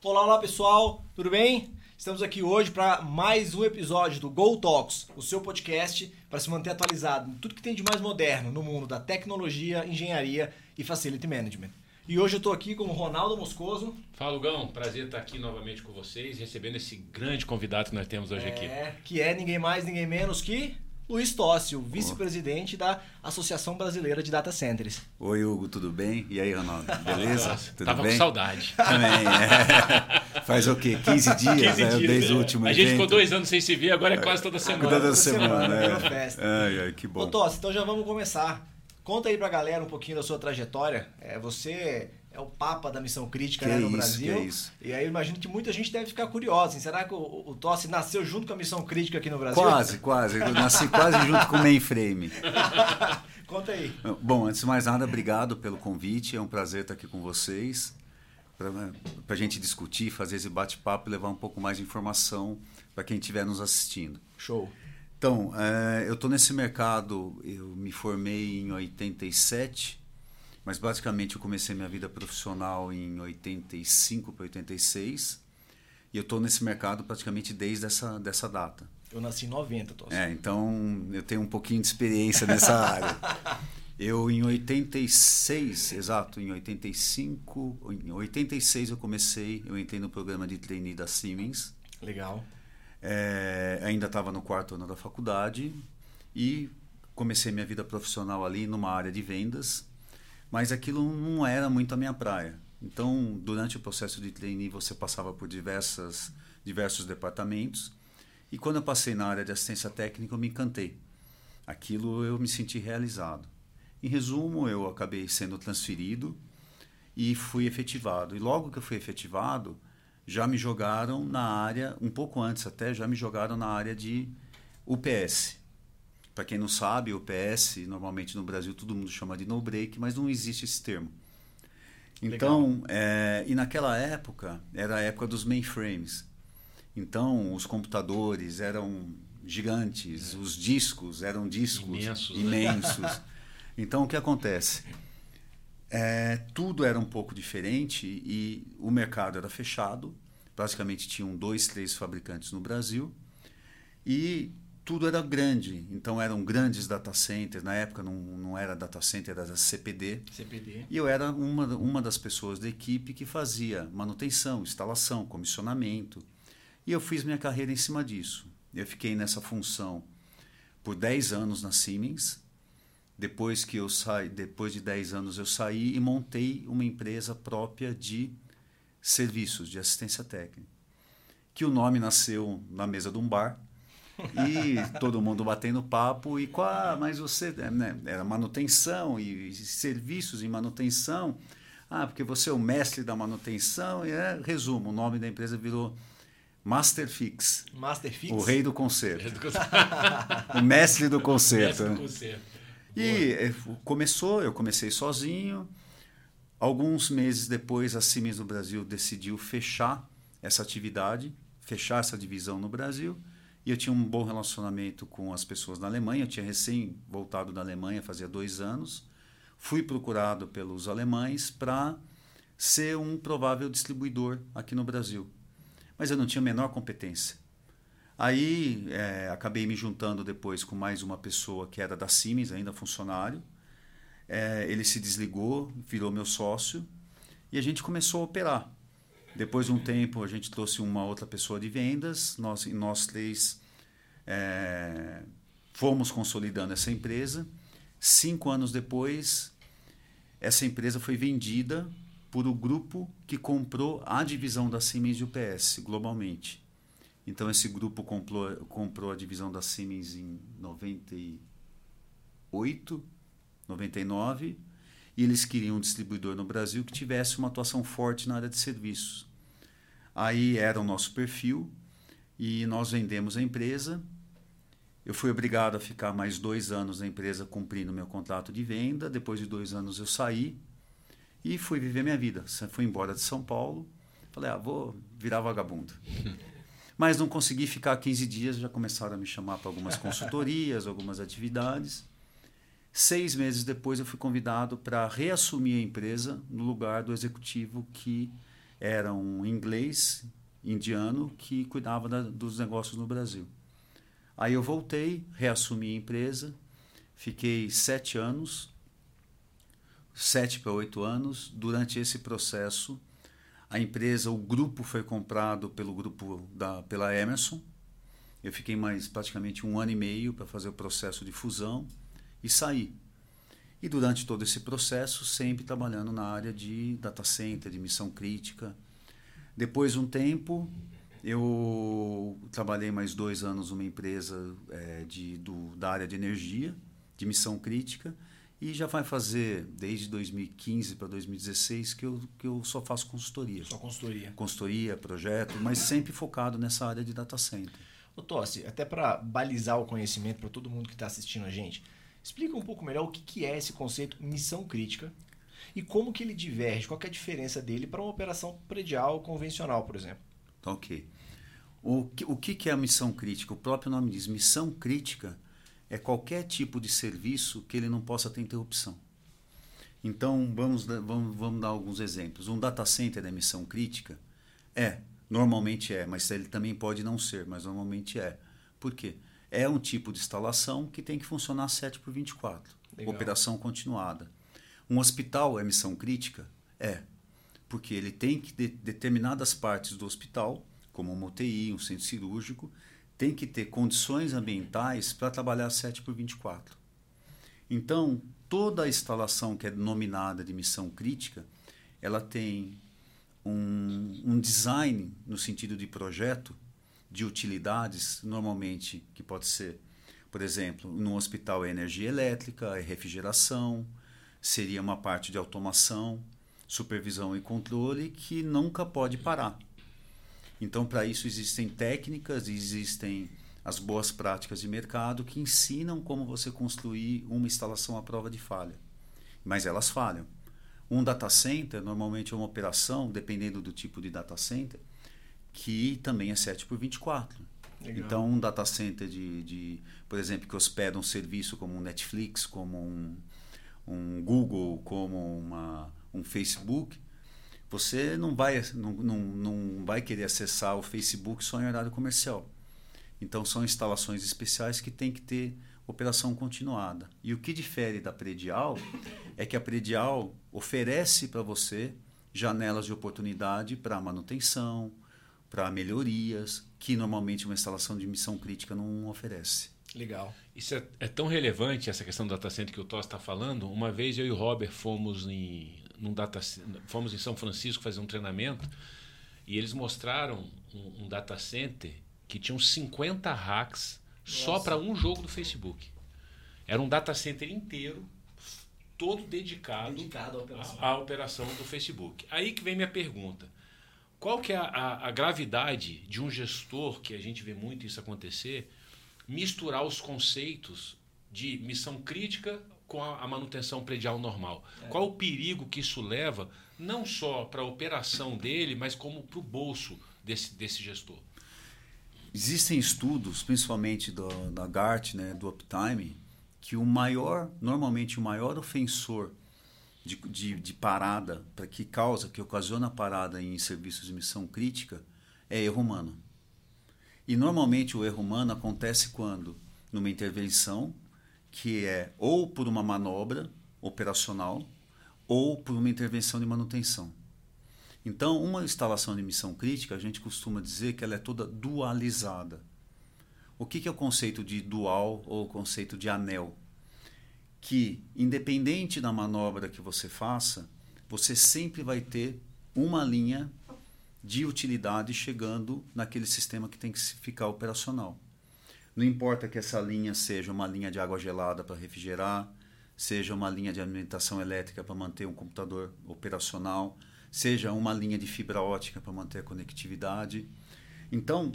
Olá, olá pessoal, tudo bem? Estamos aqui hoje para mais um episódio do Go Talks, o seu podcast para se manter atualizado em tudo que tem de mais moderno no mundo da tecnologia, engenharia e facility management. E hoje eu estou aqui com o Ronaldo Moscoso. Fala, Gão. Prazer estar aqui novamente com vocês, recebendo esse grande convidado que nós temos hoje é, aqui. Que é ninguém mais, ninguém menos que Luiz Tóssio, vice-presidente da Associação Brasileira de Data Centers. Oi, Hugo, tudo bem? E aí, Ronaldo? Beleza? Tudo tava bem? com saudade. Também, é. Faz o quê? 15 dias, 15 né? dias, Desde é. o último A gente evento. ficou dois anos sem se ver, agora é quase toda semana. Agora Toda toda semana, semana, é. festa. Ai, ai, que Ô bom. Tóssio, então já vamos começar. Conta aí pra galera um pouquinho da sua trajetória. É, você é o papa da missão crítica né, no isso, Brasil. E aí eu imagino que muita gente deve ficar curiosa. assim, será que o, o Tossi nasceu junto com a missão crítica aqui no Brasil? Quase, quase. Eu nasci quase junto com o mainframe. Conta aí. Bom, antes de mais nada, obrigado pelo convite. É um prazer estar aqui com vocês. Para a gente discutir, fazer esse bate-papo e levar um pouco mais de informação para quem estiver nos assistindo. Show. Então, é, eu estou nesse mercado, eu me formei em 87, mas basicamente eu comecei minha vida profissional em 85 para 86, e eu estou nesse mercado praticamente desde essa dessa data. Eu nasci em 90, Tossi. É, então eu tenho um pouquinho de experiência nessa área. Eu em 86, exato, em 85, em 86 eu comecei, eu entrei no programa de trainee da Siemens. Legal. É, ainda estava no quarto ano da faculdade e comecei minha vida profissional ali numa área de vendas, mas aquilo não era muito a minha praia. Então, durante o processo de trainee, você passava por diversas, diversos departamentos e quando eu passei na área de assistência técnica, eu me encantei. Aquilo eu me senti realizado. Em resumo, eu acabei sendo transferido e fui efetivado. E logo que eu fui efetivado, já me jogaram na área, um pouco antes até, já me jogaram na área de UPS. Para quem não sabe, UPS, normalmente no Brasil todo mundo chama de no-break, mas não existe esse termo. Então, é, e naquela época, era a época dos mainframes. Então, os computadores eram gigantes, os discos eram discos Imensos, né? imensos. Então, o que acontece? É, tudo era um pouco diferente e o mercado era fechado. Basicamente, tinham dois, três fabricantes no Brasil e tudo era grande. Então, eram grandes data centers. Na época, não, não era data center, era CPD. CPD. E eu era uma, uma das pessoas da equipe que fazia manutenção, instalação, comissionamento. E eu fiz minha carreira em cima disso. Eu fiquei nessa função por 10 anos na Siemens. Depois que eu saí, depois de 10 anos eu saí e montei uma empresa própria de serviços de assistência técnica. Que o nome nasceu na mesa de um bar e todo mundo batendo papo e qual, mas você, né, era manutenção e, e serviços em manutenção. Ah, porque você é o mestre da manutenção. E é, resumo, o nome da empresa virou Masterfix. Masterfix. O rei do concerto. o mestre do concerto. Mestre do né? concerto. E eh, começou, eu comecei sozinho. Alguns meses depois, a Siemens do Brasil decidiu fechar essa atividade, fechar essa divisão no Brasil. E eu tinha um bom relacionamento com as pessoas na Alemanha. Eu tinha recém voltado da Alemanha, fazia dois anos. Fui procurado pelos alemães para ser um provável distribuidor aqui no Brasil. Mas eu não tinha a menor competência. Aí é, acabei me juntando depois com mais uma pessoa que era da Siemens, ainda funcionário. É, ele se desligou, virou meu sócio e a gente começou a operar. Depois de um tempo, a gente trouxe uma outra pessoa de vendas, nós, nós três é, fomos consolidando essa empresa. Cinco anos depois, essa empresa foi vendida por o grupo que comprou a divisão da Siemens de UPS globalmente. Então, esse grupo comprou, comprou a divisão da Siemens em 98, 99, e eles queriam um distribuidor no Brasil que tivesse uma atuação forte na área de serviços. Aí era o nosso perfil, e nós vendemos a empresa. Eu fui obrigado a ficar mais dois anos na empresa cumprindo meu contrato de venda. Depois de dois anos eu saí e fui viver minha vida. Fui embora de São Paulo. Falei, ah, vou virar vagabundo. Mas não consegui ficar 15 dias, já começaram a me chamar para algumas consultorias, algumas atividades. Seis meses depois, eu fui convidado para reassumir a empresa no lugar do executivo que era um inglês indiano que cuidava da, dos negócios no Brasil. Aí eu voltei, reassumi a empresa, fiquei sete anos, sete para oito anos. Durante esse processo, a empresa, o grupo foi comprado pelo grupo da, pela Emerson. Eu fiquei mais praticamente um ano e meio para fazer o processo de fusão e saí. E durante todo esse processo, sempre trabalhando na área de data center, de missão crítica. Depois de um tempo, eu trabalhei mais dois anos numa empresa é, de, do, da área de energia, de missão crítica, e já vai fazer desde 2015 para 2016 que eu, que eu só faço consultoria. Só consultoria. Consultoria, projeto, mas sempre focado nessa área de data center. Ô Tossi, até para balizar o conhecimento para todo mundo que está assistindo a gente, explica um pouco melhor o que, que é esse conceito missão crítica e como que ele diverge, qual é a diferença dele para uma operação predial convencional, por exemplo. Tá ok. O que, o que é a missão crítica? O próprio nome diz, missão crítica é qualquer tipo de serviço que ele não possa ter interrupção. Então, vamos, vamos, vamos dar alguns exemplos. Um data center é missão crítica? É, normalmente é, mas ele também pode não ser, mas normalmente é. Por quê? É um tipo de instalação que tem que funcionar 7 por 24. Legal. Operação continuada. Um hospital é missão crítica? É, porque ele tem que de, determinadas partes do hospital, como uma UTI, um centro cirúrgico, tem que ter condições ambientais para trabalhar 7 por 24. Então, toda a instalação que é denominada de missão crítica, ela tem um, um design no sentido de projeto de utilidades, normalmente que pode ser, por exemplo, no hospital é energia elétrica, é refrigeração, seria uma parte de automação, supervisão e controle que nunca pode parar. Então, para isso existem técnicas, existem as boas práticas de mercado que ensinam como você construir uma instalação à prova de falha. Mas elas falham. Um data center normalmente é uma operação, dependendo do tipo de data center, que também é 7 por 24. Legal. Então, um data center de, de, por exemplo, que hospeda um serviço como um Netflix, como um, um Google, como uma, um Facebook, você não vai, não, não, não vai querer acessar o Facebook só em horário comercial. Então, são instalações especiais que tem que ter operação continuada. E o que difere da predial é que a predial oferece para você janelas de oportunidade para manutenção, para melhorias, que normalmente uma instalação de missão crítica não oferece. Legal. Isso é, é, tão relevante, essa questão do data center que o Toss está falando. Uma vez eu e o Robert fomos em, num data, fomos em São Francisco fazer um treinamento e eles mostraram um, um data center que tinha uns 50 hacks Nossa. só para um jogo do Facebook. Era um data center inteiro, todo dedicado, dedicado à, operação. À, à, operação do Facebook. Aí que vem minha pergunta. Qual que é a, a, a gravidade de um gestor, que a gente vê muito isso acontecer, misturar os conceitos de missão crítica com a, a manutenção predial normal. É. Qual o perigo que isso leva, não só para a operação dele, mas como para o bolso desse, desse gestor? Existem estudos, principalmente do, da GART, né, do Uptime, que o maior, normalmente o maior ofensor de, de, de parada, para que causa, que ocasiona parada em serviços de missão crítica, é erro humano. E normalmente o erro humano acontece quando? Numa intervenção que é ou por uma manobra operacional ou por uma intervenção de manutenção. Então, uma instalação de missão crítica, a gente costuma dizer que ela é toda dualizada. O que é o conceito de dual ou o conceito de anel? Que, independente da manobra que você faça, você sempre vai ter uma linha de utilidade chegando naquele sistema que tem que ficar operacional. Não importa que essa linha seja uma linha de água gelada para refrigerar, seja uma linha de alimentação elétrica para manter um computador operacional, seja uma linha de fibra ótica para manter a conectividade. Então,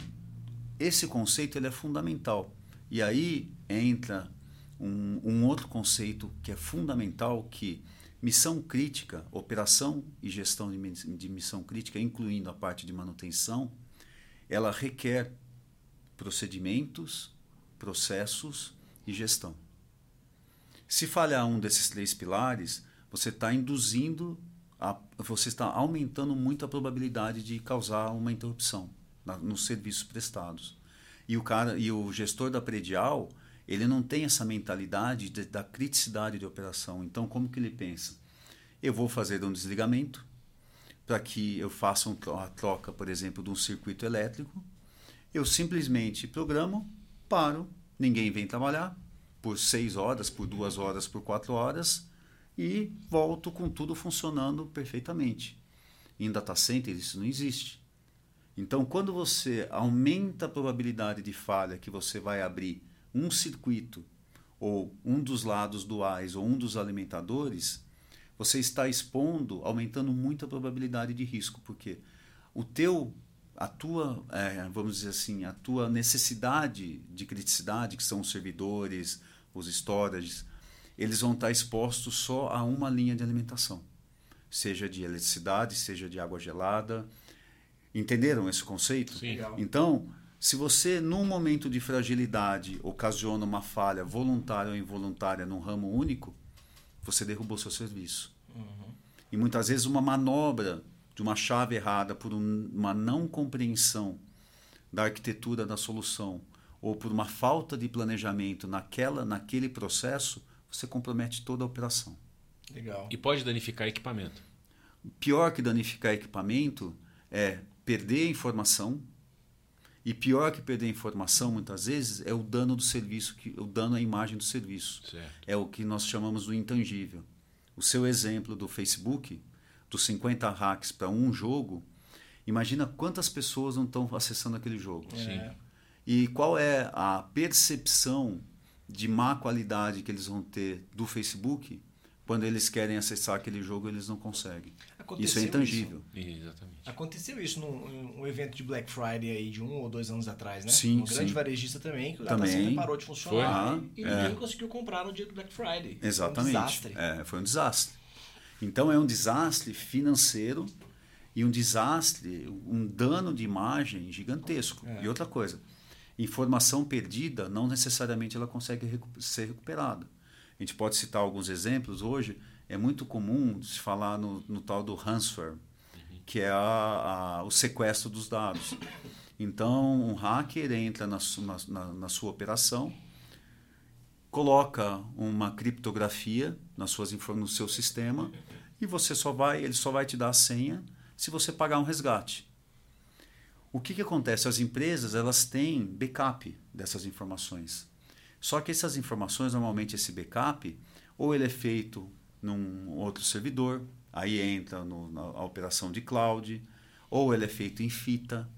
esse conceito ele é fundamental. E aí entra um, um outro conceito que é fundamental que Missão crítica, operação e gestão de missão crítica, incluindo a parte de manutenção, ela requer procedimentos, processos e gestão. Se falhar um desses três pilares, você está induzindo, a, você está aumentando muito a probabilidade de causar uma interrupção na, nos serviços prestados. E o cara e o gestor da predial, ele não tem essa mentalidade de, da criticidade de operação. Então, como que ele pensa? Eu vou fazer um desligamento para que eu faça um, a troca, por exemplo, de um circuito elétrico. Eu simplesmente programo, paro, ninguém vem trabalhar por seis horas, por duas horas, por quatro horas e volto com tudo funcionando perfeitamente. Em data center isso não existe. Então, quando você aumenta a probabilidade de falha que você vai abrir um circuito ou um dos lados duais ou um dos alimentadores, você está expondo, aumentando muito a probabilidade de risco, porque o teu, a tua, é, vamos dizer assim, a tua necessidade de criticidade, que são os servidores, os storages, eles vão estar expostos só a uma linha de alimentação, seja de eletricidade, seja de água gelada, Entenderam esse conceito? Sim. Então, se você, num momento de fragilidade, ocasiona uma falha voluntária ou involuntária num ramo único, você derrubou seu serviço. Uhum. E muitas vezes uma manobra de uma chave errada por um, uma não compreensão da arquitetura da solução ou por uma falta de planejamento naquela, naquele processo, você compromete toda a operação. Legal. E pode danificar equipamento. Pior que danificar equipamento é perder informação e pior que perder informação muitas vezes é o dano do serviço que o dano à imagem do serviço Certo. é o que nós chamamos do intangível o seu exemplo do Facebook dos 50 hacks para um jogo imagina quantas pessoas não estão acessando aquele jogo Sim. É. e qual é a percepção de má qualidade que eles vão ter do Facebook quando eles querem acessar aquele jogo eles não conseguem Aconteceu isso é intangível Exatamente. Aconteceu isso num um evento de Black Friday aí de um ou dois anos atrás, né? Sim, Um grande sim. varejista também, que o Também. data center parou de funcionar Foi? e, e Ah, ninguém é. conseguiu comprar no dia do Black Friday. Exatamente. Foi um desastre. É, foi um desastre. Então é um desastre financeiro e um desastre, um dano de imagem gigantesco. É. E outra coisa, informação perdida não necessariamente ela consegue recu- ser recuperada. A gente pode citar alguns exemplos. Hoje é muito comum se falar no, no tal do ransomware, que é a- a- o sequestro dos dados. Então, um hacker entra na, na- na- sua operação, coloca uma criptografia nas suas, no seu sistema e você só vai, ele só vai te dar a senha se você pagar um resgate. O que, que acontece? As empresas elas têm backup dessas informações. Só que essas informações, normalmente esse backup, ou ele é feito num outro servidor, aí entra no, na operação de cloud, ou ele é feito em fita.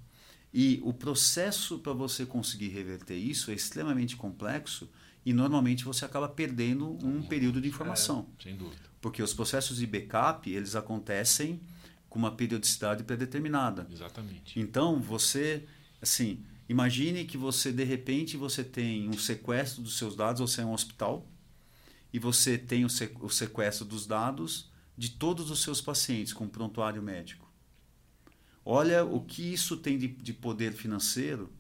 E o processo para você conseguir reverter isso é extremamente complexo e normalmente você acaba perdendo um período de informação. Sem dúvida. Porque os processos de backup, eles acontecem com uma periodicidade pré-determinada. Exatamente. Então, você, assim, imagine que você, de repente, você tem um sequestro dos seus dados, você é um hospital, e você tem o, se- o sequestro dos dados de todos os seus pacientes com prontuário médico. Olha o que isso tem de, de poder financeiro,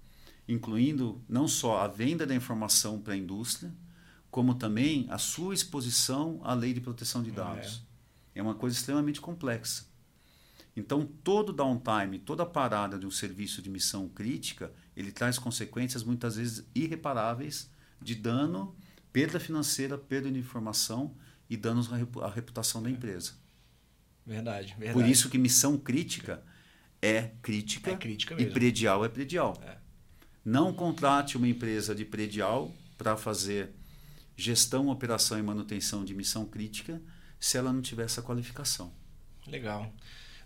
incluindo não só a venda da informação para a indústria, como também a sua exposição à lei de proteção de dados. É uma coisa extremamente complexa. Então, todo downtime, toda parada de um serviço de missão crítica, ele traz consequências muitas vezes irreparáveis de dano, perda financeira, perda de informação e danos à repu- à reputação da empresa. Verdade, verdade. Por isso que missão crítica é crítica, É crítica e predial é predial. É. Não contrate uma empresa de predial para fazer gestão, operação e manutenção de missão crítica se ela não tiver essa qualificação. Legal.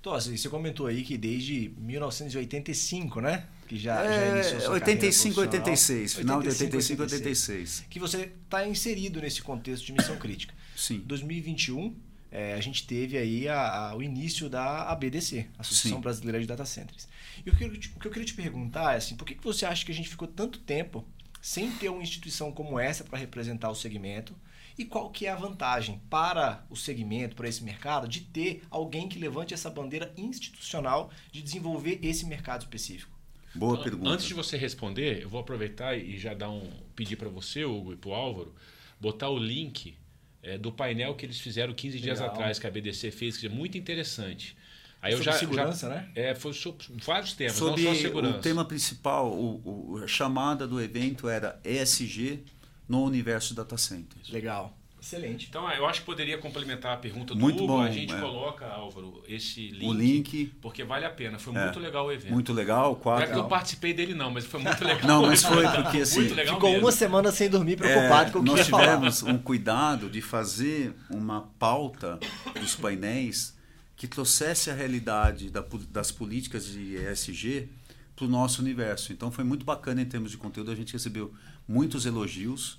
Tossi, você comentou aí que desde 1985, né? Que já, já É, iniciou sua 85, carreira profissional. 86, final de 85, 86. Que você está inserido nesse contexto de missão crítica. Sim. 2021, é, a gente teve aí a- a- o início da ABDC, Associação Sim. Brasileira de Data Centers. E o que, eu, o que eu queria te perguntar é assim, por que, que você acha que a gente ficou tanto tempo sem ter uma instituição como essa para representar o segmento? E qual que é a vantagem para o segmento, para esse mercado, de ter alguém que levante essa bandeira institucional de desenvolver esse mercado específico? Boa Então, pergunta. Antes de você responder, eu vou aproveitar e já dar um pedir para você, Hugo, e para o Álvaro, botar o link é, do painel que eles fizeram 15 dias Legal. atrás, que a BDC fez, que é muito interessante. Aí Sobre eu já, segurança, já- né? É, foi sobre vários temas, Sobre não só segurança. o tema principal, o, o- a chamada do evento era ESG no universo data centers. Legal. Excelente. Então, eu acho que poderia complementar a pergunta do Muito Hugo. bom, a gente é. coloca, Álvaro, esse link. O link, Porque vale a pena. Foi É. muito legal o evento. muito legal, Não é quatro. que eu participei dele, não, mas foi muito legal. Não, mas foi porque, assim, Muito legal Ficou mesmo. uma semana sem dormir, preocupado É, com o que nós ia falar. tivemos um cuidado de fazer uma pauta dos painéis que trouxesse a realidade das políticas de ESG para o nosso universo. Então foi muito bacana em termos de conteúdo, a gente recebeu muitos elogios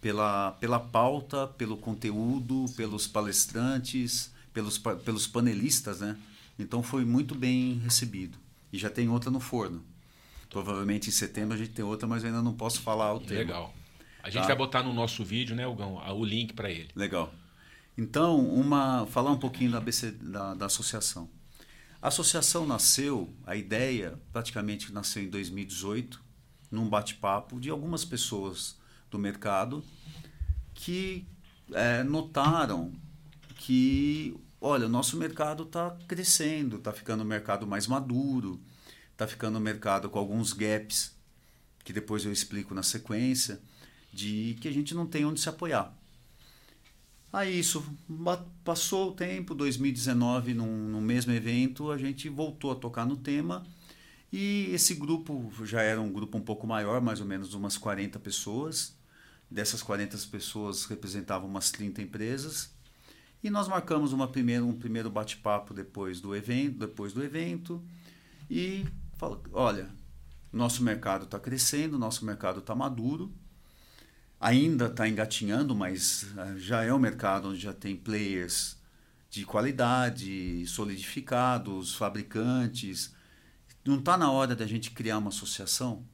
pela, pela pauta, pelo conteúdo, pelos palestrantes, pelos, pelos panelistas, né? Então foi muito bem recebido. E já tem outra no forno. Provavelmente em setembro a gente tem outra, mas eu ainda não posso falar o tema. Legal. A gente Tá. vai botar no nosso vídeo, né, Hugão, a- o link para ele. Legal. Então, uma, falar um pouquinho da, da, da associação. A associação nasceu, a ideia praticamente nasceu em 2018, num bate-papo de algumas pessoas do mercado que eh, notaram que, olha, o nosso mercado está crescendo, está ficando um mercado mais maduro, está ficando um mercado com alguns gaps, que depois eu explico na sequência, de que a gente não tem onde se apoiar. Aí isso passou o tempo, 2019, num, no mesmo evento, a gente voltou a tocar no tema e esse grupo já era um grupo um pouco maior, mais ou menos umas 40 pessoas. Dessas 40 pessoas representavam umas 30 empresas. E nós marcamos uma primeira, um primeiro bate-papo depois do evento, depois do evento e fala, olha, nosso mercado está crescendo, nosso mercado está maduro, ainda está engatinhando, mas ah, já é um mercado onde já tem players de qualidade, solidificados, fabricantes. Não está na hora da gente criar uma associação?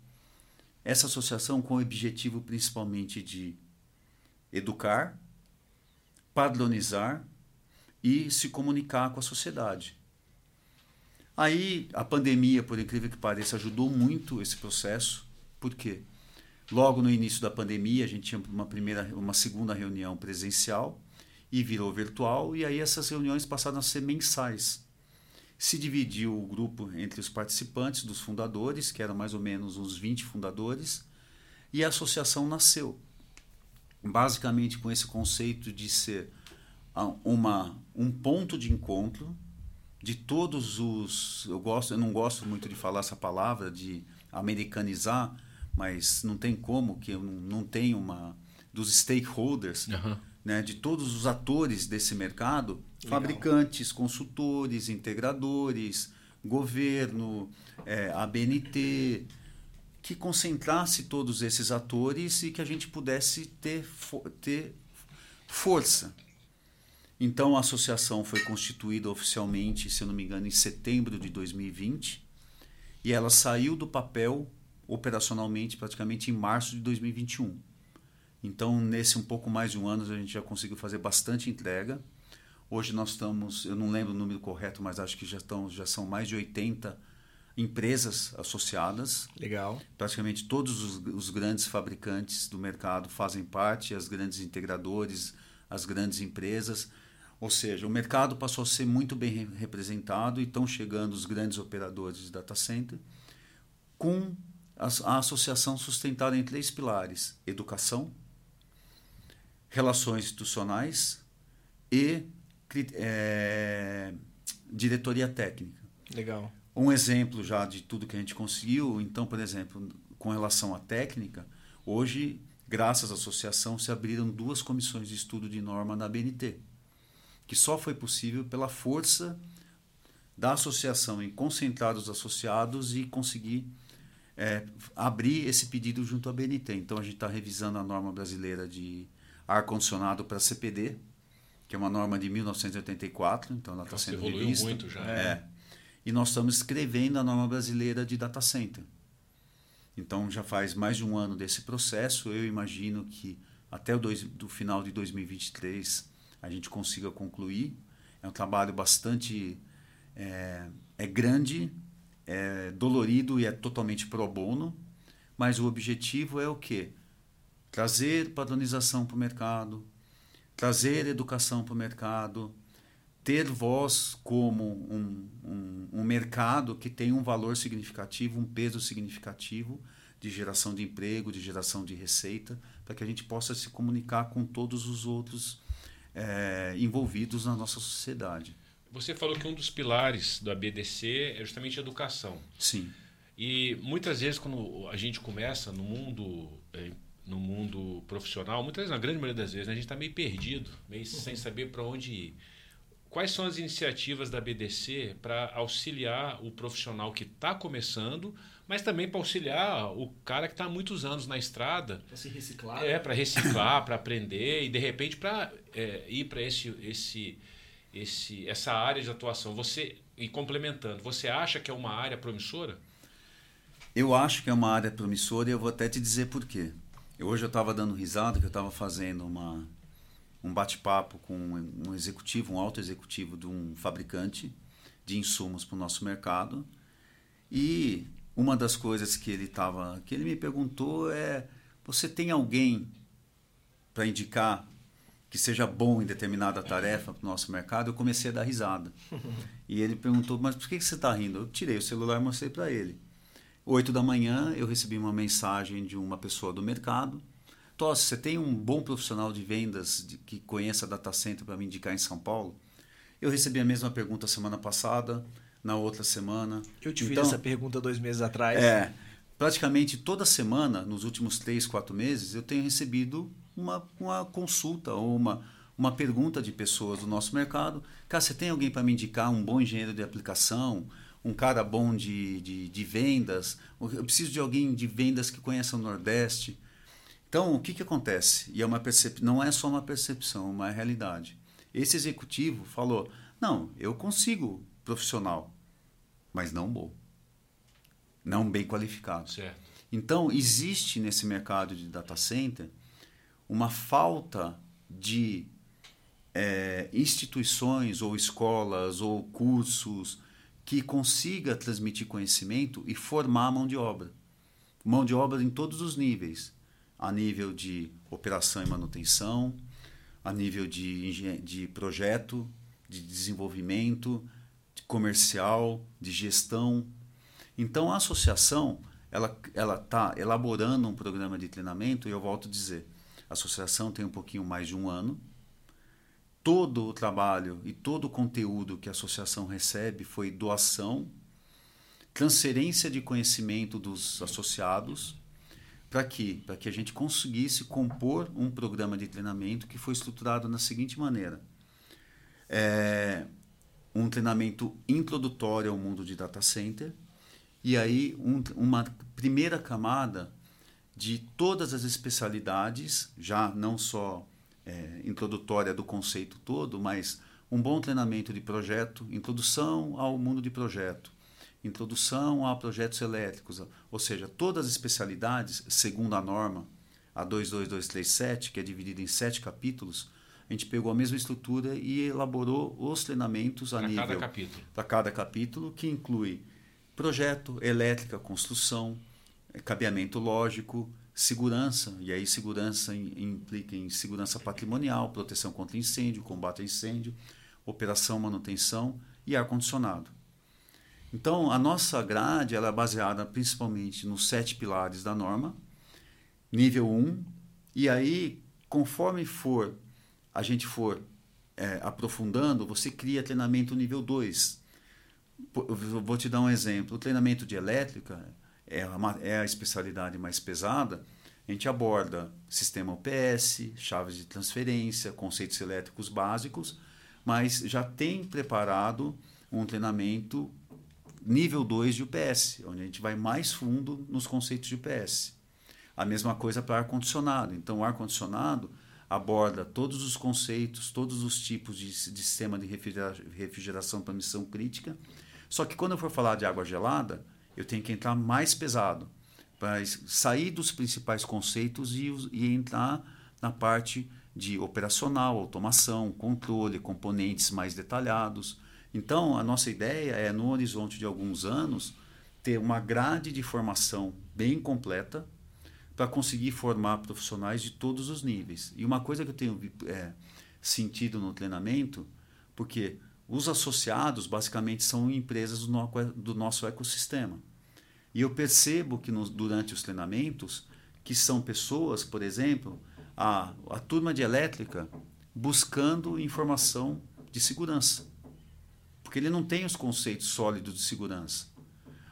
Essa associação com o objetivo principalmente de educar, padronizar e se comunicar com a sociedade. Aí a pandemia, por incrível que pareça, ajudou muito esse processo. Por quê? Logo no início da pandemia, a gente tinha uma primeira, uma segunda reunião presencial e virou virtual, e aí essas reuniões passaram a ser mensais. Se dividiu o grupo entre os participantes, dos fundadores, que eram mais ou menos uns 20 fundadores, e a associação nasceu. Basicamente com esse conceito de ser uma, um ponto de encontro de todos os. Eu, gosto, eu não gosto muito de falar essa palavra, de americanizar, mas não tem como que eu não, tenho uma. dos stakeholders, Aham. né, de todos os atores desse mercado, Legal. fabricantes, consultores, integradores, governo, eh, ABNT, que concentrasse todos esses atores e que a gente pudesse ter, fo- ter força. Então a associação foi constituída oficialmente, se eu não me engano, em setembro de 2020 e ela saiu do papel operacionalmente praticamente em março de 2021. Então, nesse um pouco mais de um ano, a gente já conseguiu fazer bastante entrega. Hoje nós estamos, eu não lembro o número correto, mas acho que já, estão, já são mais de 80 empresas associadas. Legal. Praticamente todos os, os grandes fabricantes do mercado fazem parte, as grandes integradores, as grandes empresas. Ou seja, o mercado passou a ser muito bem re- representado e estão chegando os grandes operadores de data center com a associação sustentada em três pilares: educação, relações institucionais e eh, diretoria técnica. Legal. Um exemplo já de tudo que a gente conseguiu, então, por exemplo, com relação à técnica, hoje, graças à associação, se abriram duas comissões de estudo de norma na BNT, que só foi possível pela força da associação em concentrar os associados e conseguir é, abrir esse pedido junto à BNT. Então, a gente está revisando a norma brasileira de ar-condicionado para CPD, que é uma norma de 1984, então ela está sendo evoluiu revista. muito já. É. E nós estamos escrevendo a norma brasileira de data center. Então já faz mais de um ano desse processo. Eu imagino que até o dois, do final de 2023 a gente consiga concluir. É um trabalho bastante é, é grande, é dolorido e é totalmente pro bono, mas o objetivo é o quê? Trazer padronização para o mercado, trazer educação para o mercado, ter voz como um, um, um, mercado que tem um valor significativo, um peso significativo de geração de emprego, de geração de receita, para que a gente possa se comunicar com todos os outros é, envolvidos na nossa sociedade. Você falou que um dos pilares do ABDC é justamente a educação. Sim. E muitas vezes quando a gente começa no mundo é, no mundo profissional, muitas vezes, na grande maioria das vezes, né, a gente está meio perdido, meio uhum. sem saber para onde ir. Quais são as iniciativas da BDC para auxiliar o profissional que está começando, mas também para auxiliar o cara que está há muitos anos na estrada? Para se reciclar. É, para reciclar, para aprender e de repente para é, ir para esse, esse, esse, essa área de atuação. Você, e complementando, você acha que é uma área promissora? Eu acho que é uma área promissora e eu vou até te dizer por quê. Hoje eu estava dando risada que eu estava fazendo uma, um bate-papo com um executivo, um alto executivo de um fabricante de insumos para o nosso mercado. E uma das coisas que ele tava, que ele me perguntou é: você tem alguém para indicar que seja bom em determinada tarefa para o nosso mercado? Eu comecei a dar risada. e ele perguntou: mas por que você está rindo? Eu tirei o celular e mostrei para ele. Oito da manhã eu recebi uma mensagem de uma pessoa do mercado. Tossi, você tem um bom profissional de vendas de, que conheça data center para me indicar em São Paulo? Eu recebi a mesma pergunta semana passada, na outra semana. Eu te então, fiz essa pergunta dois meses atrás. É, praticamente toda semana, nos últimos três, quatro meses, eu tenho recebido uma, uma consulta ou uma, uma pergunta de pessoas do nosso mercado. Cara, você tem alguém para me indicar um bom engenheiro de aplicação? um cara bom de, de, de, vendas, eu preciso de alguém de vendas que conheça o Nordeste. Então, o que, que acontece? E é uma percep... não é só uma percepção, é uma realidade. Esse executivo falou: não, eu consigo profissional, mas não bom, não bem qualificado. Certo. Então, existe nesse mercado de data center uma falta de é, instituições ou escolas ou cursos que consiga transmitir conhecimento e formar mão de obra. Mão de obra em todos os níveis, a nível de operação e manutenção, a nível de, de projeto, de desenvolvimento, de comercial, de gestão. Então a associação ela ela está elaborando um programa de treinamento e eu volto a dizer, a associação tem um pouquinho mais de um ano, todo o trabalho e todo o conteúdo que a associação recebe foi doação, transferência de conhecimento dos associados, para que para que a gente conseguisse compor um programa de treinamento que foi estruturado na seguinte maneira: é, um treinamento introdutório ao mundo de data center. E aí um, uma primeira camada de todas as especialidades, já não só é, introdutória do conceito todo, mas um bom treinamento de projeto, introdução ao mundo de projeto, introdução a projetos elétricos, ou seja, todas as especialidades, segundo a norma, a 22237, que é dividida em sete capítulos, a gente pegou a mesma estrutura e elaborou os treinamentos a pra nível cada capítulo. para cada capítulo, que inclui projeto, elétrica, construção, cabeamento lógico, segurança, e aí segurança implica em segurança patrimonial, proteção contra incêndio, combate a incêndio, operação, manutenção e ar-condicionado. Então, a nossa grade ela é baseada principalmente nos sete pilares da norma, nível 1, e aí, conforme for a gente for é, aprofundando, você cria treinamento nível 2. Vou te dar um exemplo. O treinamento de elétrica é a, é a especialidade mais pesada, a gente aborda sistema UPS, chaves de transferência, conceitos elétricos básicos, mas já tem preparado um treinamento nível 2 de UPS, onde a gente vai mais fundo nos conceitos de UPS. A mesma coisa para ar-condicionado. Então, o ar-condicionado aborda todos os conceitos, todos os tipos de, de sistema de refrigeração para missão crítica. Só que quando eu for falar de água gelada, eu tenho que entrar mais pesado, para sair dos principais conceitos e, e entrar na parte de operacional, automação, controle, componentes mais detalhados. Então, a nossa ideia é, no horizonte de alguns anos, ter uma grade de formação bem completa para conseguir formar profissionais de todos os níveis. E uma coisa que eu tenho é, sentido no treinamento, porque os associados basicamente são empresas do, no, do nosso ecossistema. E eu percebo que no, durante os treinamentos, que são pessoas, por exemplo, a, a turma de elétrica buscando informação de segurança. Porque ele não tem os conceitos sólidos de segurança.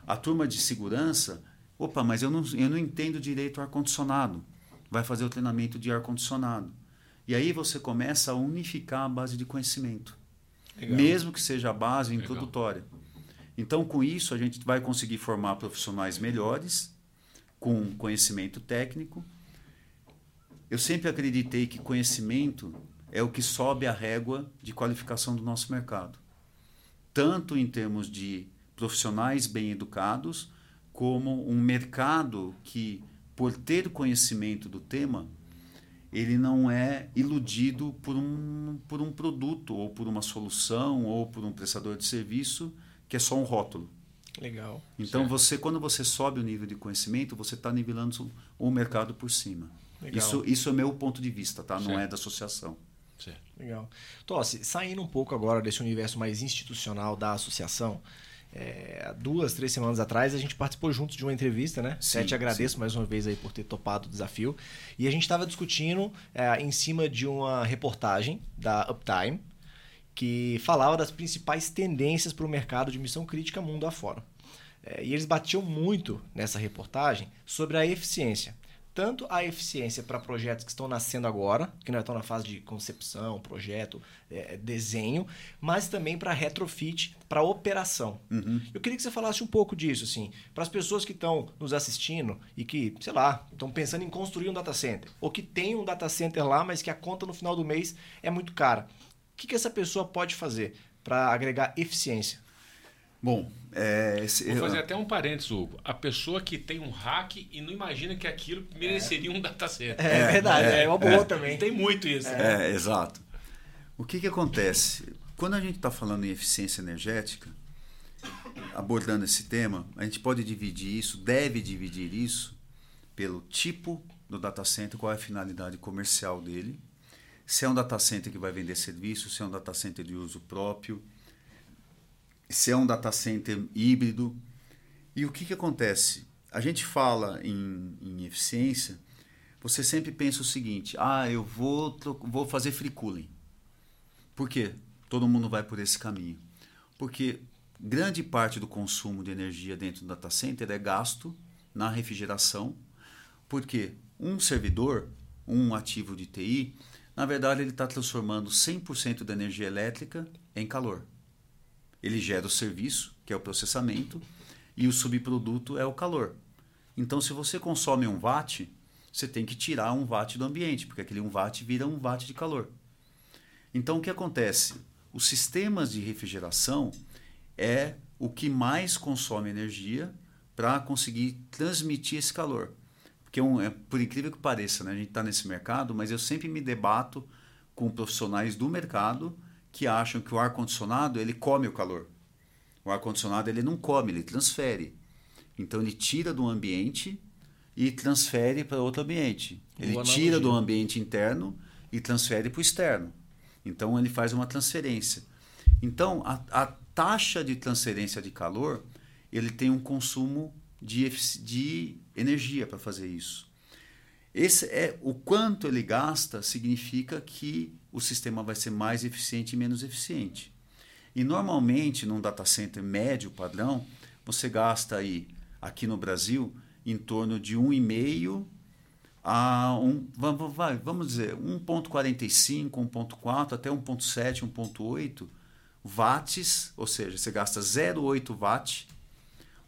A turma de segurança, opa, mas eu não, eu não entendo direito ar-condicionado. Vai fazer o treinamento de ar-condicionado. E aí você começa a unificar a base de conhecimento. Legal. Mesmo que seja a base Legal. introdutória. Então, com isso, a gente vai conseguir formar profissionais melhores, com conhecimento técnico. Eu sempre acreditei que conhecimento é o que sobe a régua de qualificação do nosso mercado. Tanto em termos de profissionais bem educados, como um mercado que, por ter conhecimento do tema, ele não é iludido por um, por um produto, ou por uma solução, ou por um prestador de serviço que é só um rótulo. Legal. Então, certo. você quando você sobe o nível de conhecimento, você está nivelando o mercado por cima. Legal. Isso, isso é meu ponto de vista, tá? Não é da associação. Certo. Legal. Tossi, saindo um pouco agora desse universo mais institucional da associação, é, duas, três semanas atrás, a gente participou juntos de uma entrevista, né? Sim, Te agradeço sim. mais uma vez aí por ter topado o desafio. E a gente estava discutindo é, em cima de uma reportagem da Uptime, que falava das principais tendências para o mercado de missão crítica mundo afora. É, e eles batiam muito nessa reportagem sobre a eficiência. Tanto a eficiência para projetos que estão nascendo agora, que não estão na fase de concepção, projeto, é, desenho, mas também para retrofit, para operação. Uhum. Eu queria que você falasse um pouco disso, assim, para as pessoas que estão nos assistindo e que, sei lá, estão pensando em construir um data center, ou que tem um data center lá, mas que a conta no final do mês é muito cara. O que, que essa pessoa pode fazer para agregar eficiência? Bom, é, esse, vou fazer eu... até um parênteses, Hugo. A pessoa que tem um hack e não imagina que aquilo mereceria é. um data center. É, é verdade, é, é uma boa é. também. Tem muito isso. É, exato. O que, que acontece? Quando a gente está falando em eficiência energética, abordando esse tema, a gente pode dividir isso, deve dividir isso pelo tipo do data center, qual é a finalidade comercial dele, se é um data center que vai vender serviço, se é um data center de uso próprio, se é um data center híbrido. E o que, que acontece? A gente fala em, em eficiência, você sempre pensa o seguinte: ah, eu vou, vou fazer free cooling. Por quê? Todo mundo vai por esse caminho. Porque grande parte do consumo de energia dentro do data center é gasto na refrigeração, porque um servidor, um ativo de TI, na verdade, ele está transformando 100% da energia elétrica em calor. Ele gera o serviço, que é o processamento, e o subproduto é o calor. Então, se você consome um watt, você tem que tirar um watt do ambiente, porque aquele um watt vira um watt de calor. Então, o que acontece? Os sistemas de refrigeração é o que mais consome energia para conseguir transmitir esse calor. Porque, um, é, por incrível que pareça, né, a gente está nesse mercado, mas eu sempre me debato com profissionais do mercado que acham que o ar-condicionado ele come o calor. O ar-condicionado ele não come, ele transfere. Então ele tira do ambiente e transfere para outro ambiente. Ele Boa tira analogia. do ambiente interno e transfere para o externo. Então ele faz uma transferência. Então a, a taxa de transferência de calor ele tem um consumo de, de energia para fazer isso. Esse é o quanto ele gasta significa que o sistema vai ser mais eficiente e menos eficiente. E normalmente num data center médio padrão, você gasta aí aqui no Brasil em torno de 1,5 a um, vamos, vamos dizer, 1.45, 1.4 até 1.7, 1.8 watts, ou seja, você gasta 0,8 watt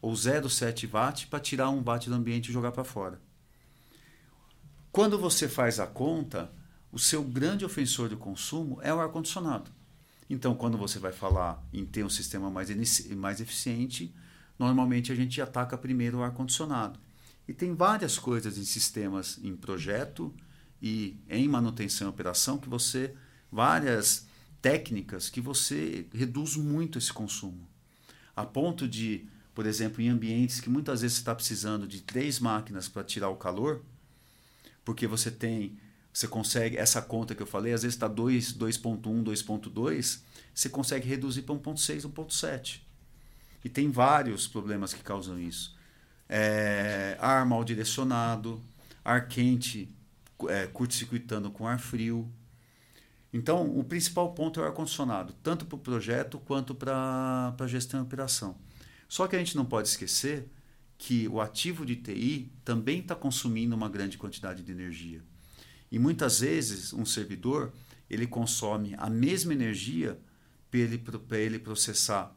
ou 0,7 watt para tirar um watt do ambiente e jogar para fora. Quando você faz a conta, o seu grande ofensor de consumo é o ar-condicionado. Então, quando você vai falar em ter um sistema mais, mais eficiente, normalmente a gente ataca primeiro o ar-condicionado. E tem várias coisas em sistemas em projeto e em manutenção e operação que você, várias técnicas que você reduz muito esse consumo. A ponto de por exemplo, em ambientes que muitas vezes está precisando de três máquinas para tirar o calor, porque você tem você consegue, essa conta que eu falei, às vezes está 2.1, 2.2, você consegue reduzir para 1.6, 1.7. E tem vários problemas que causam isso. É, ar mal direcionado, ar quente é, curto-circuitando com ar frio. Então, o principal ponto é o ar-condicionado, tanto para o projeto quanto para a gestão e operação. Só que a gente não pode esquecer que o ativo de TI também está consumindo uma grande quantidade de energia. E muitas vezes um servidor ele consome a mesma energia para ele, ele processar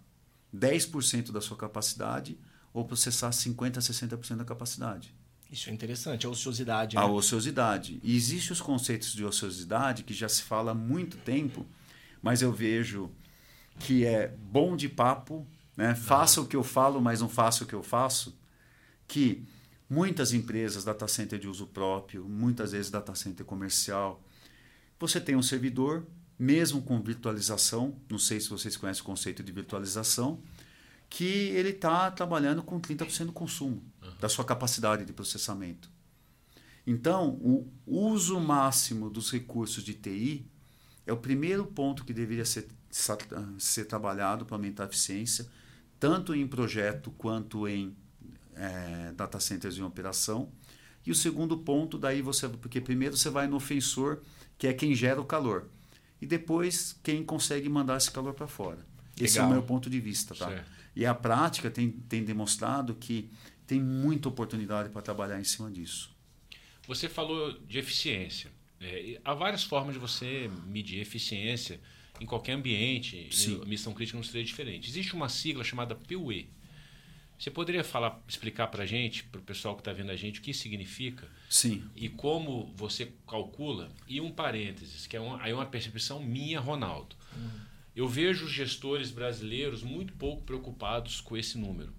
10% da sua capacidade ou processar 50% a 60% da capacidade. Isso é interessante, a ociosidade. Né? A ociosidade. E existem os conceitos de ociosidade que já se fala há muito tempo, mas eu vejo que é bom de papo, né? faça o que eu falo, mas não faça o que eu faço, que muitas empresas, data center de uso próprio, muitas vezes data center comercial, você tem um servidor, mesmo com virtualização, não sei se vocês conhecem o conceito de virtualização, que ele está trabalhando com 30% do consumo uhum. da sua capacidade de processamento. Então, o uso máximo dos recursos de TI é o primeiro ponto que deveria ser, ser trabalhado para aumentar a eficiência, tanto em projeto quanto em é, data centers em operação. E o segundo ponto, daí você. Porque primeiro você vai no ofensor, que é quem gera o calor. E depois quem consegue mandar esse calor para fora. Legal. Esse é o meu ponto de vista, tá? Certo. E a prática tem, tem demonstrado que tem muita oportunidade para trabalhar em cima disso. Você falou de eficiência. É, há várias formas de você medir eficiência em qualquer ambiente. Sim. missão crítica não seria diferente. Existe uma sigla chamada PUE. Você poderia falar, explicar para a gente, para o pessoal que está vendo a gente, o que significa? Sim. E como você calcula? E um parênteses, que é uma, aí uma percepção minha, Ronaldo. Uhum. Eu vejo os gestores brasileiros muito pouco preocupados com esse número.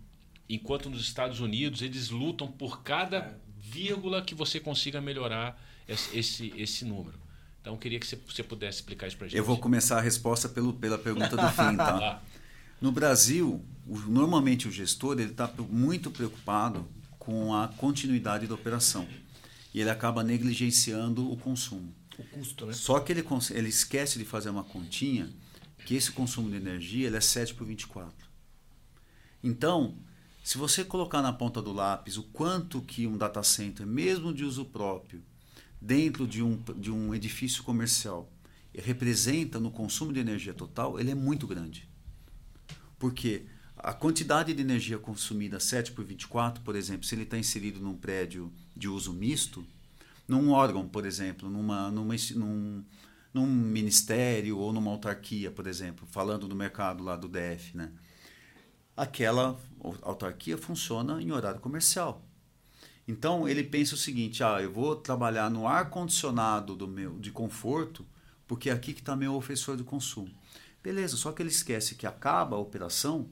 Enquanto nos Estados Unidos eles lutam por cada vírgula que você consiga melhorar esse, esse número. Então eu queria que você pudesse explicar isso para a gente. Eu vou começar a resposta pelo, pela pergunta do fim, tá? No Brasil, normalmente o gestor ele está muito preocupado com a continuidade da operação e ele acaba negligenciando o consumo. O custo, né? Só que ele, ele esquece de fazer uma continha que esse consumo de energia ele é 7 por 24. Então, se você colocar na ponta do lápis o quanto que um data center, mesmo de uso próprio, dentro de um, de um edifício comercial, representa no consumo de energia total, ele é muito grande. Porque a quantidade de energia consumida 7 por 24, por exemplo, se ele está inserido num prédio de uso misto, num órgão, por exemplo, numa, numa, num, num ministério ou numa autarquia, por exemplo, falando do mercado lá do DF, né? Aquela autarquia funciona em horário comercial. Então ele pensa o seguinte: ah, eu vou trabalhar no ar condicionado do meu de conforto, porque é aqui que está meu ofensor de consumo. Beleza, só que ele esquece que acaba a operação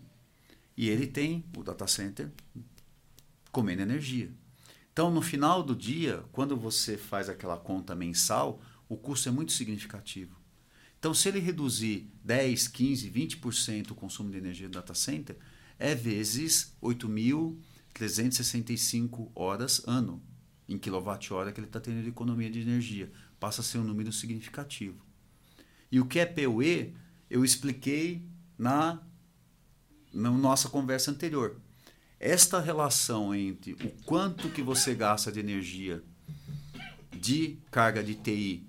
e ele tem o data center comendo energia. Então, no final do dia, quando você faz aquela conta mensal, o custo é muito significativo. Então, se ele reduzir 10, 15, 20% o consumo de energia do data center, é vezes 8.365 horas ano em quilowatt-hora que ele está tendo de economia de energia. Passa a ser um número significativo. E o que é PUE, eu expliquei na, na nossa conversa anterior. Esta relação entre o quanto que você gasta de energia de carga de TI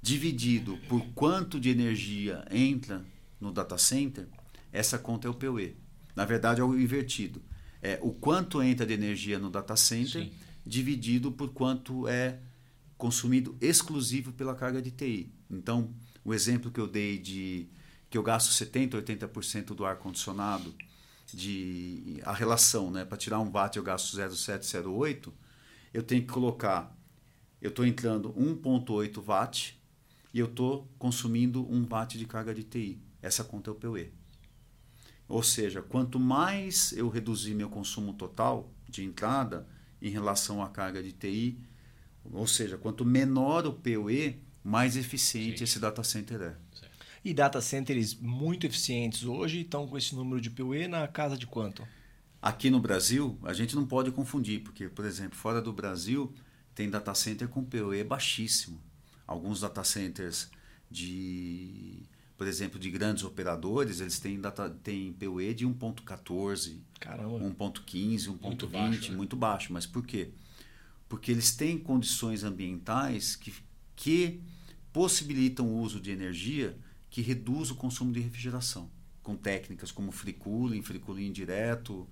dividido por quanto de energia entra no data center, essa conta é o PUE. Na verdade, é o invertido. É o quanto entra de energia no data center Sim. dividido por quanto é consumido exclusivo pela carga de TI. Então, o exemplo que eu dei de que eu gasto 70, 80% do ar condicionado, de a relação, né, para tirar um watt eu gasto 0,708, eu tenho que colocar eu estou entrando 1.8 watt e eu estou consumindo um watt de carga de TI. Essa conta é o PUE. Ou seja, quanto mais eu reduzir meu consumo total de entrada em relação à carga de TI, ou seja, quanto menor o PUE, mais eficiente Sim. esse data center é. E data centers muito eficientes hoje estão com esse número de PUE na casa de quanto? Aqui no Brasil, a gente não pode confundir, porque, por exemplo, fora do Brasil, tem data center com PoE baixíssimo. Alguns data centers de, por exemplo, de grandes operadores, eles têm, data, têm PoE de 1.14, 1.15, 1.20, muito baixo. Mas por quê? Porque eles têm condições ambientais que, que possibilitam o uso de energia que reduz o consumo de refrigeração, com técnicas como free cooling, free cooling indireto,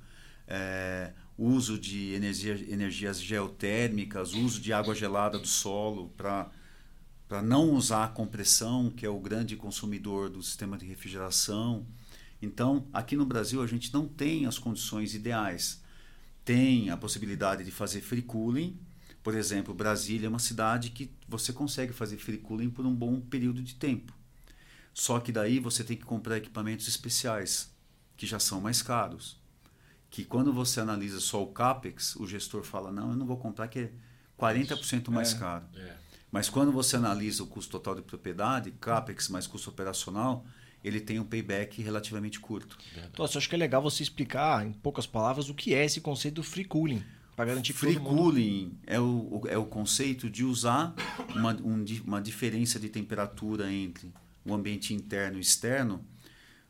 é, uso de energia, energias geotérmicas, uso de água gelada do solo para para não usar a compressão, que é o grande consumidor do sistema de refrigeração. Então, aqui no Brasil, a gente não tem as condições ideais. Tem a possibilidade de fazer free cooling. Por exemplo, Brasília é uma cidade que você consegue fazer free cooling por um bom período de tempo. Só que daí você tem que comprar equipamentos especiais, que já são mais caros que quando você analisa só o CAPEX, o gestor fala, não, eu não vou comprar que é 40% mais é, caro. É. Mas quando você analisa o custo total de propriedade, CAPEX mais custo operacional, ele tem um payback relativamente curto. Então, eu acho que é legal você explicar, em poucas palavras, o que é esse conceito do free cooling. Para garantir free cooling é, o, é o conceito de usar uma, um, uma diferença de temperatura entre o ambiente interno e externo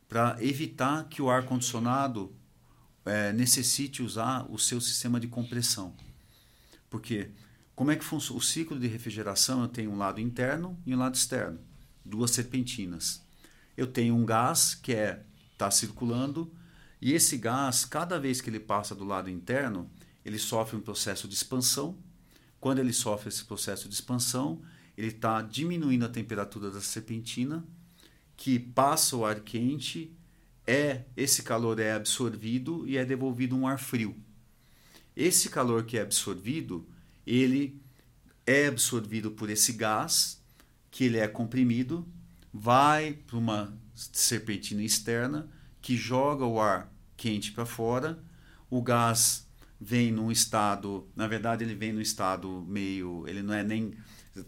para evitar que o ar-condicionado é, necessite usar o seu sistema de compressão. Porque como é que funciona? O ciclo de refrigeração eu tenho um lado interno e um lado externo, duas serpentinas. Eu tenho um gás que é está circulando e esse gás, cada vez que ele passa do lado interno, ele sofre um processo de expansão. Quando ele sofre esse processo de expansão, ele está diminuindo a temperatura da serpentina, que passa o ar quente é esse calor é absorvido e é devolvido um ar frio. Esse calor que é absorvido, ele é absorvido por esse gás, que ele é comprimido, vai para uma serpentina externa que joga o ar quente para fora. O gás vem num estado, na verdade ele vem num estado meio, ele não é nem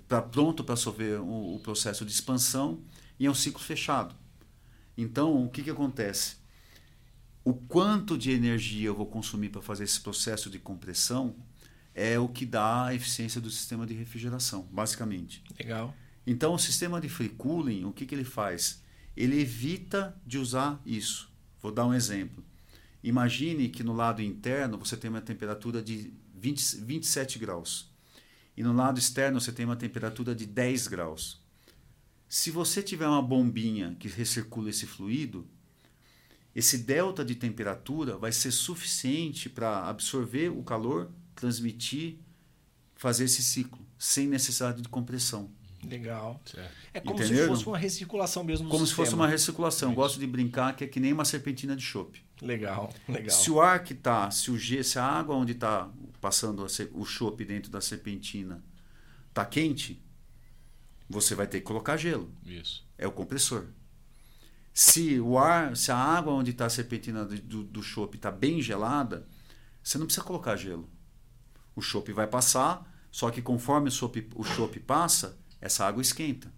tá pronto para sofrer o, o processo de expansão e é um ciclo fechado. Então, o que, que acontece? O quanto de energia eu vou consumir para fazer esse processo de compressão é o que dá a eficiência do sistema de refrigeração, basicamente. Legal. Então, o sistema de free cooling, o que, que ele faz? Ele evita de usar isso. Vou dar um exemplo. Imagine que no lado interno você tem uma temperatura de 20, 27 graus. E no lado externo você tem uma temperatura de 10 graus. Se você tiver uma bombinha que recircula esse fluido, esse delta de temperatura vai ser suficiente para absorver o calor, transmitir, fazer esse ciclo, sem necessidade de compressão. Legal. Certo. É como Entenderam? se fosse uma recirculação mesmo. Como sistema. se fosse uma recirculação. Gosto de brincar que é que nem uma serpentina de chope. Legal, legal. Se o ar que está, se o G, se a água onde está passando o chope dentro da serpentina está quente, você vai ter que colocar gelo. Isso. É o compressor. Se o ar, se a água onde está a serpentina do, do chope está bem gelada, você não precisa colocar gelo. O chope vai passar, só que conforme o chope, o passa, essa água esquenta.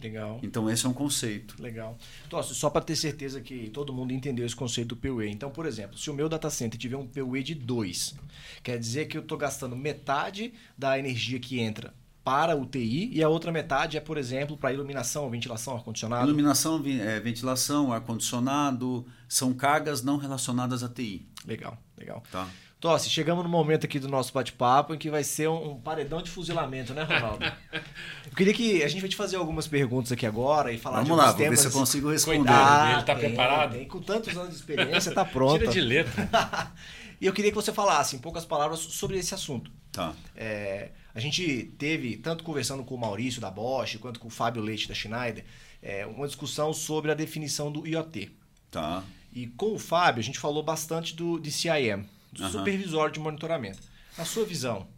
Legal. Então esse é um conceito. Legal. Então, só para ter certeza que todo mundo entendeu esse conceito do PUE. Então, por exemplo, se o meu data center tiver um PUE de 2, quer dizer que eu estou gastando metade da energia que entra para UTI e a outra metade é, por exemplo, para iluminação, ventilação, ar-condicionado? Iluminação, é, ventilação, ar-condicionado são cargas não relacionadas à TI. Legal, legal. Tá. Tossi, chegamos no momento aqui do nosso bate-papo em que vai ser um, um, paredão de fuzilamento, né, Ronaldo? eu queria que a gente vai te fazer algumas perguntas aqui agora e falar Vamos de lá, vou ver se eu consigo responder. Ah, ele está preparado? Tem, com tantos anos de experiência, está pronto. Tira de letra. e eu queria que você falasse, em poucas palavras, sobre esse assunto. Tá. É, a gente teve, tanto conversando com o Maurício da Bosch, quanto com o Fábio Leite da Schneider, é, uma discussão sobre a definição do IoT. Tá. E com o Fábio, a gente falou bastante do CIM, do uhum. Supervisório de Monitoramento. Na sua visão,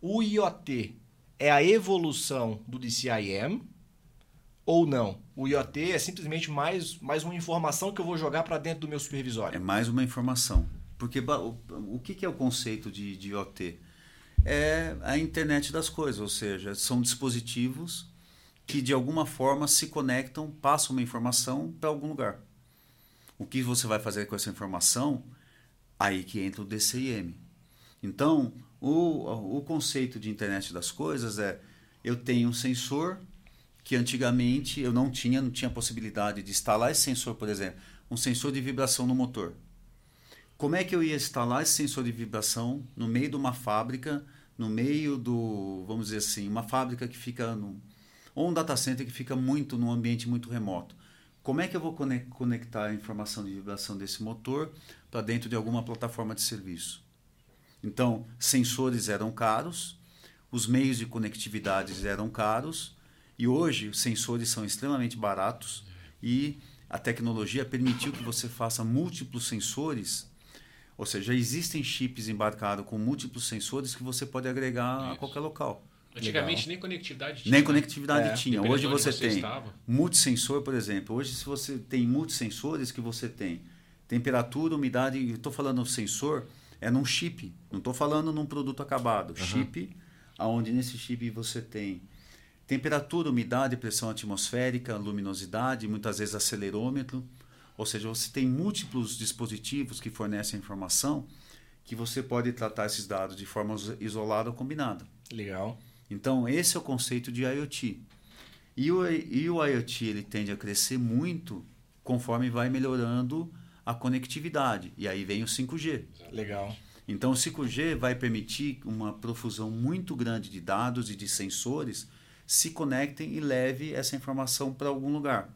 o IoT é a evolução do DCIM ou não? O IoT é simplesmente mais, mais uma informação que eu vou jogar para dentro do meu supervisório? É mais uma informação. Porque o, o que é o conceito de, de IoT? é a internet das coisas, ou seja, são dispositivos que de alguma forma se conectam, passam uma informação para algum lugar. O que você vai fazer com essa informação? Aí que entra o DCIM. Então, O, o conceito de internet das coisas é eu tenho um sensor que antigamente eu não tinha, não tinha possibilidade de instalar esse sensor, por exemplo, um sensor de vibração no motor. Como é que eu ia instalar esse sensor de vibração no meio de uma fábrica, no meio do, vamos dizer assim, uma fábrica que fica no, ou um data center que fica muito num ambiente muito remoto? Como é que eu vou conectar a informação de vibração desse motor para dentro de alguma plataforma de serviço? Então, sensores eram caros, os meios de conectividade eram caros, e hoje os sensores são extremamente baratos e a tecnologia permitiu que você faça múltiplos sensores, ou seja, existem chips embarcados com múltiplos sensores que você pode agregar Isso. a qualquer local. Antigamente Legal. nem conectividade tinha. Nem conectividade é. tinha. Hoje você, você tem estava. multisensor, por exemplo. Hoje se você tem multisensores que você tem temperatura, umidade, estou falando sensor, é num chip, não estou falando num produto acabado. Uhum. Chip, aonde nesse chip você tem temperatura, umidade, pressão atmosférica, luminosidade, muitas vezes acelerômetro. Ou seja, você tem múltiplos dispositivos que fornecem informação que você pode tratar esses dados de forma isolada ou combinada. Legal. Então, esse é o conceito de IoT. E o, e o IoT ele tende a crescer muito conforme vai melhorando a conectividade. E aí vem o 5G. Legal. Então o 5G vai permitir uma profusão muito grande de dados e de sensores se conectem e leve essa informação para algum lugar.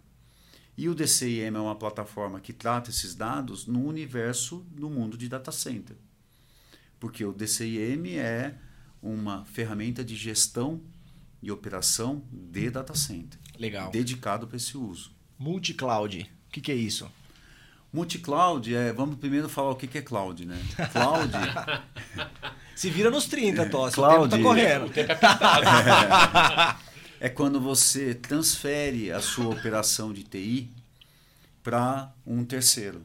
E o DCIM é uma plataforma que trata esses dados no universo do mundo de data center. Porque o DCIM é uma ferramenta de gestão e operação de data center. Legal. Dedicado para esse uso. Multi-cloud. O que, que é isso? Multi-cloud é. Vamos primeiro falar o que é cloud, né? Cloud. Se vira nos 30, Tosse. Cloud. O tempo tá correndo. O tempo é, é quando você transfere a sua operação de TI para um terceiro.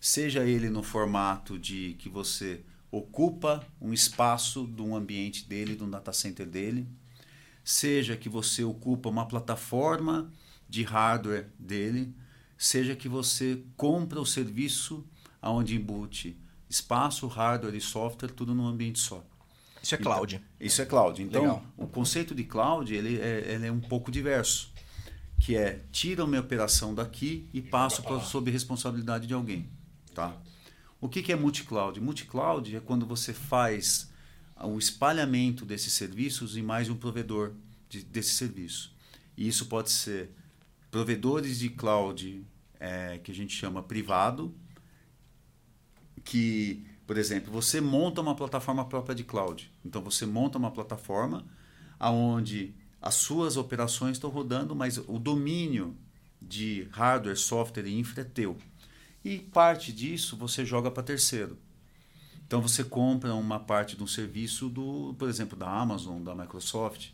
Seja ele no formato de que você ocupa um espaço de um ambiente dele, de um data center dele, seja que você ocupa uma plataforma de hardware dele, seja que você compra o serviço aonde embute espaço, hardware e software, tudo num ambiente só. Isso é cloud. Então, isso é cloud. Então, Legal. o conceito de cloud ele é, ele é um pouco diverso, que é tira uma operação daqui e passo pra, sob responsabilidade de alguém, tá? O que, que é multi-cloud? Multi-cloud é quando você faz o espalhamento desses serviços em mais um provedor de, desse serviço. E isso pode ser provedores de cloud é, que a gente chama privado, que, por exemplo, você monta uma plataforma própria de cloud. Então você monta uma plataforma aonde as suas operações estão rodando, mas o domínio de hardware, software e infra é teu. E parte disso você joga para terceiro. Então você compra uma parte de um serviço do, por exemplo, da Amazon, da Microsoft.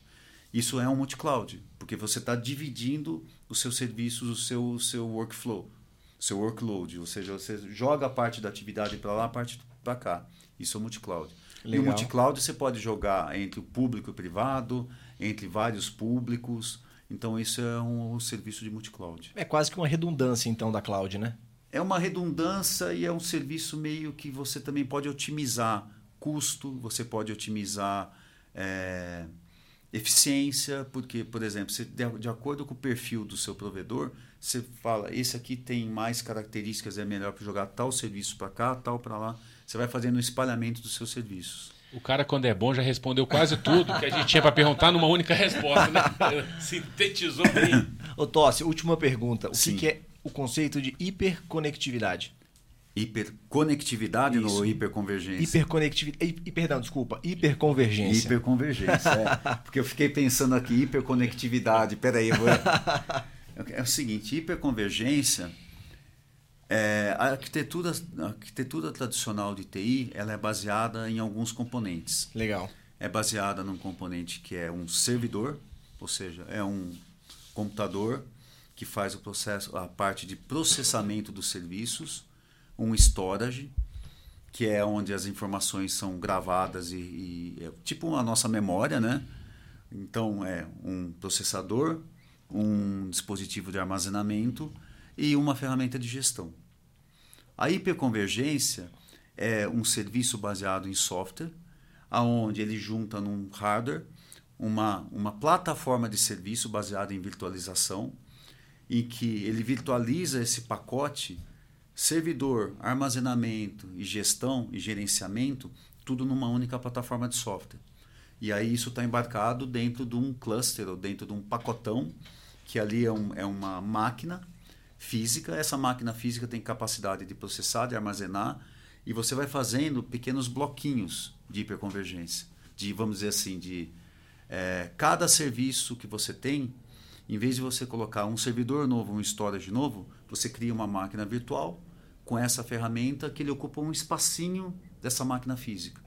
Isso é um multi-cloud, porque você está dividindo os seus serviços, o seu, o seu workflow, seu workload, ou seja, você joga a parte da atividade para lá, a parte para cá. Isso é multi-cloud. E o multi-cloud você pode jogar entre o público e o privado, entre vários públicos. Então, isso é um, um serviço de multi-cloud. É quase que uma redundância, então, da cloud, né? É uma redundância e é um serviço meio que você também pode otimizar custo, você pode otimizar. É, eficiência, porque, por exemplo, você, de acordo com o perfil do seu provedor, você fala, esse aqui tem mais características, é melhor para jogar tal serviço para cá, tal para lá. Você vai fazendo um espalhamento dos seus serviços. O cara, quando é bom, já respondeu quase tudo que a gente tinha para perguntar numa única resposta, né? Sintetizou bem. Ô, Tossi, última pergunta. O que, que é o conceito de hiperconectividade? Hiperconectividade Isso. no hiperconvergência? Hiperconectividade. Perdão, desculpa. Hiperconvergência. Hiperconvergência, é. Porque eu fiquei pensando aqui, hiperconectividade. Peraí, eu vou. É o seguinte: hiperconvergência. É, a, arquitetura, a arquitetura tradicional de TI ela é baseada em alguns componentes. Legal. É baseada num componente que é um servidor, ou seja, é um computador que faz o processo, a parte de processamento dos serviços um storage, que é onde as informações são gravadas e, e é tipo a nossa memória, né? Então é um processador, um dispositivo de armazenamento e uma ferramenta de gestão. A hiperconvergência é um serviço baseado em software, aonde ele junta num hardware uma, uma plataforma de serviço baseada em virtualização, em que ele virtualiza esse pacote, servidor, armazenamento e gestão e gerenciamento, tudo numa única plataforma de software. E aí isso está embarcado dentro de um cluster ou dentro de um pacotão, que ali é, um, é uma máquina física. Essa máquina física tem capacidade de processar, de armazenar, e você vai fazendo pequenos bloquinhos de hiperconvergência. De, vamos dizer assim, de é, cada serviço que você tem, em vez de você colocar um servidor novo, um storage novo, você cria uma máquina virtual com essa ferramenta que ele ocupa um espacinho dessa máquina física.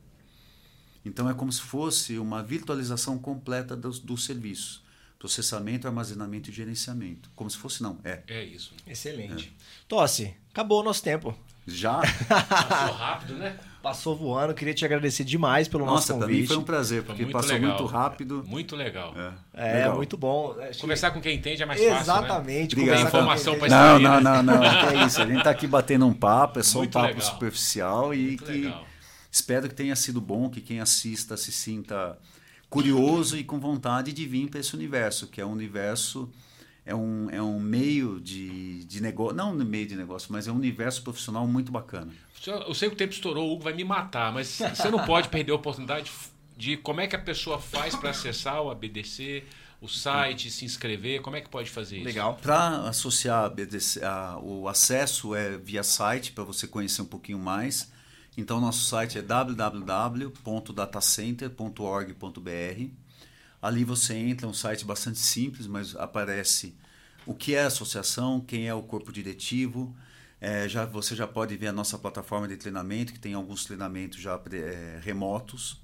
Então é como se fosse uma virtualização completa dos, dos serviços. Processamento, armazenamento e gerenciamento. Como se fosse, não. É. É isso. Excelente. É. Tosse, acabou o nosso tempo. Já? Passou rápido, né? Passou voando. Queria te agradecer demais pelo Nossa, nosso convite. Nossa, foi um prazer, porque muito passou legal, muito rápido. Muito legal. É, é legal. muito bom. Conversar com quem entende é mais Exatamente, fácil, Exatamente. Né? Tem informação para Não, não, né? não, não. é isso. A gente está aqui batendo um papo, é só muito um papo legal. superficial e muito que legal. espero que tenha sido bom, que quem assista se sinta curioso e com vontade de vir para esse universo, que é um universo é um, é um meio de, de negócio, não um meio de negócio, mas é um universo profissional muito bacana. Eu sei que o tempo estourou, o Hugo vai me matar, mas você não pode perder a oportunidade de como é que a pessoa faz para acessar o ABDC, o site, se inscrever, como é que pode fazer isso? Legal. Para associar a ABDC, a, o acesso é via site, para você conhecer um pouquinho mais. Então, nosso site é www.datacenter.org.br. Ali você entra, é um site bastante simples, mas aparece o que é a associação, quem é o corpo diretivo. É, já, você já pode ver a nossa plataforma de treinamento, que tem alguns treinamentos já é, remotos.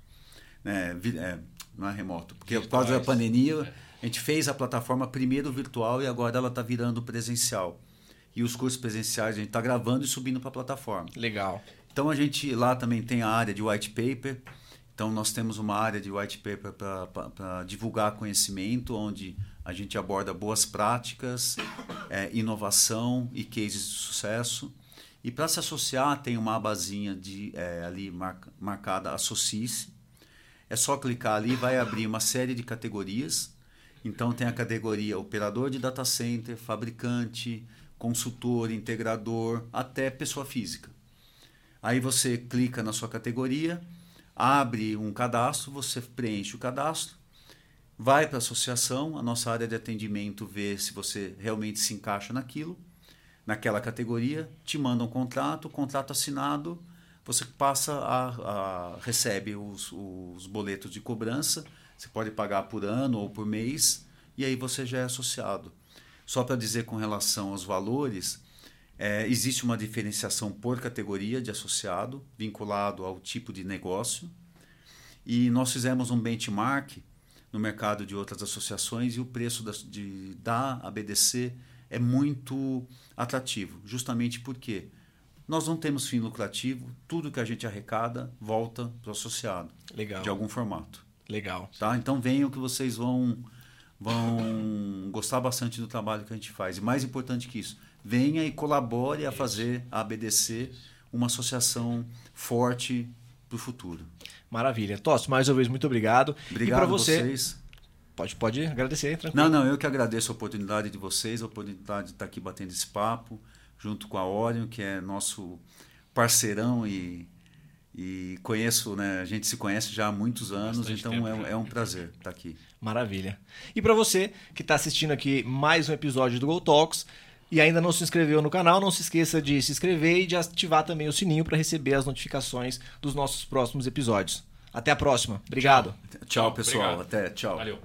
Né? É, não é remoto, porque Virtuais. por causa da pandemia, a gente fez a plataforma primeiro virtual e agora ela está virando presencial. E os cursos presenciais a gente está gravando e subindo para a plataforma. Legal. Então a gente lá também tem a área de white paper. Então nós temos uma área de white paper para divulgar conhecimento, onde a gente aborda boas práticas, é, inovação e cases de sucesso. E para se associar tem uma abazinha de, é, ali marca, marcada Associe-se. É só clicar ali, vai abrir uma série de categorias. Então tem a categoria operador de data center, fabricante, consultor, integrador, até pessoa física. Aí você clica na sua categoria, abre um cadastro, você preenche o cadastro, vai para a associação, a nossa área de atendimento vê se você realmente se encaixa naquilo, naquela categoria, te manda um contrato, contrato assinado, você passa a, a recebe os, os boletos de cobrança, você pode pagar por ano ou por mês, e aí você já é associado. Só para dizer com relação aos valores, é, existe uma diferenciação por categoria de associado, vinculado ao tipo de negócio. E nós fizemos um benchmark no mercado de outras associações e o preço da, de, da ABDC é muito atrativo, justamente porque nós não temos fim lucrativo, tudo que a gente arrecada volta para o associado. Legal. De algum formato. Legal. Tá? Então venham que vocês vão, vão gostar bastante do trabalho que a gente faz. E mais importante que isso, venha e colabore a fazer a ABDC uma associação forte para o futuro. Maravilha. Tosso, mais uma vez, muito obrigado. Obrigado e para você, vocês. Pode, pode agradecer, tranquilo. Não, não, eu que agradeço a oportunidade de vocês, a oportunidade de estar aqui batendo esse papo, junto com a Orion, que é nosso parceirão e, e conheço, né? A gente se conhece já há muitos anos, Bastante então tempo, é, é um prazer estar aqui. Maravilha. E para você que está assistindo aqui mais um episódio do Go Talks e ainda não se inscreveu no canal, não se esqueça de se inscrever e de ativar também o sininho para receber as notificações dos nossos próximos episódios. Até a próxima. Obrigado. Tchau, Tchau, pessoal. obrigado. Até. Tchau. Valeu.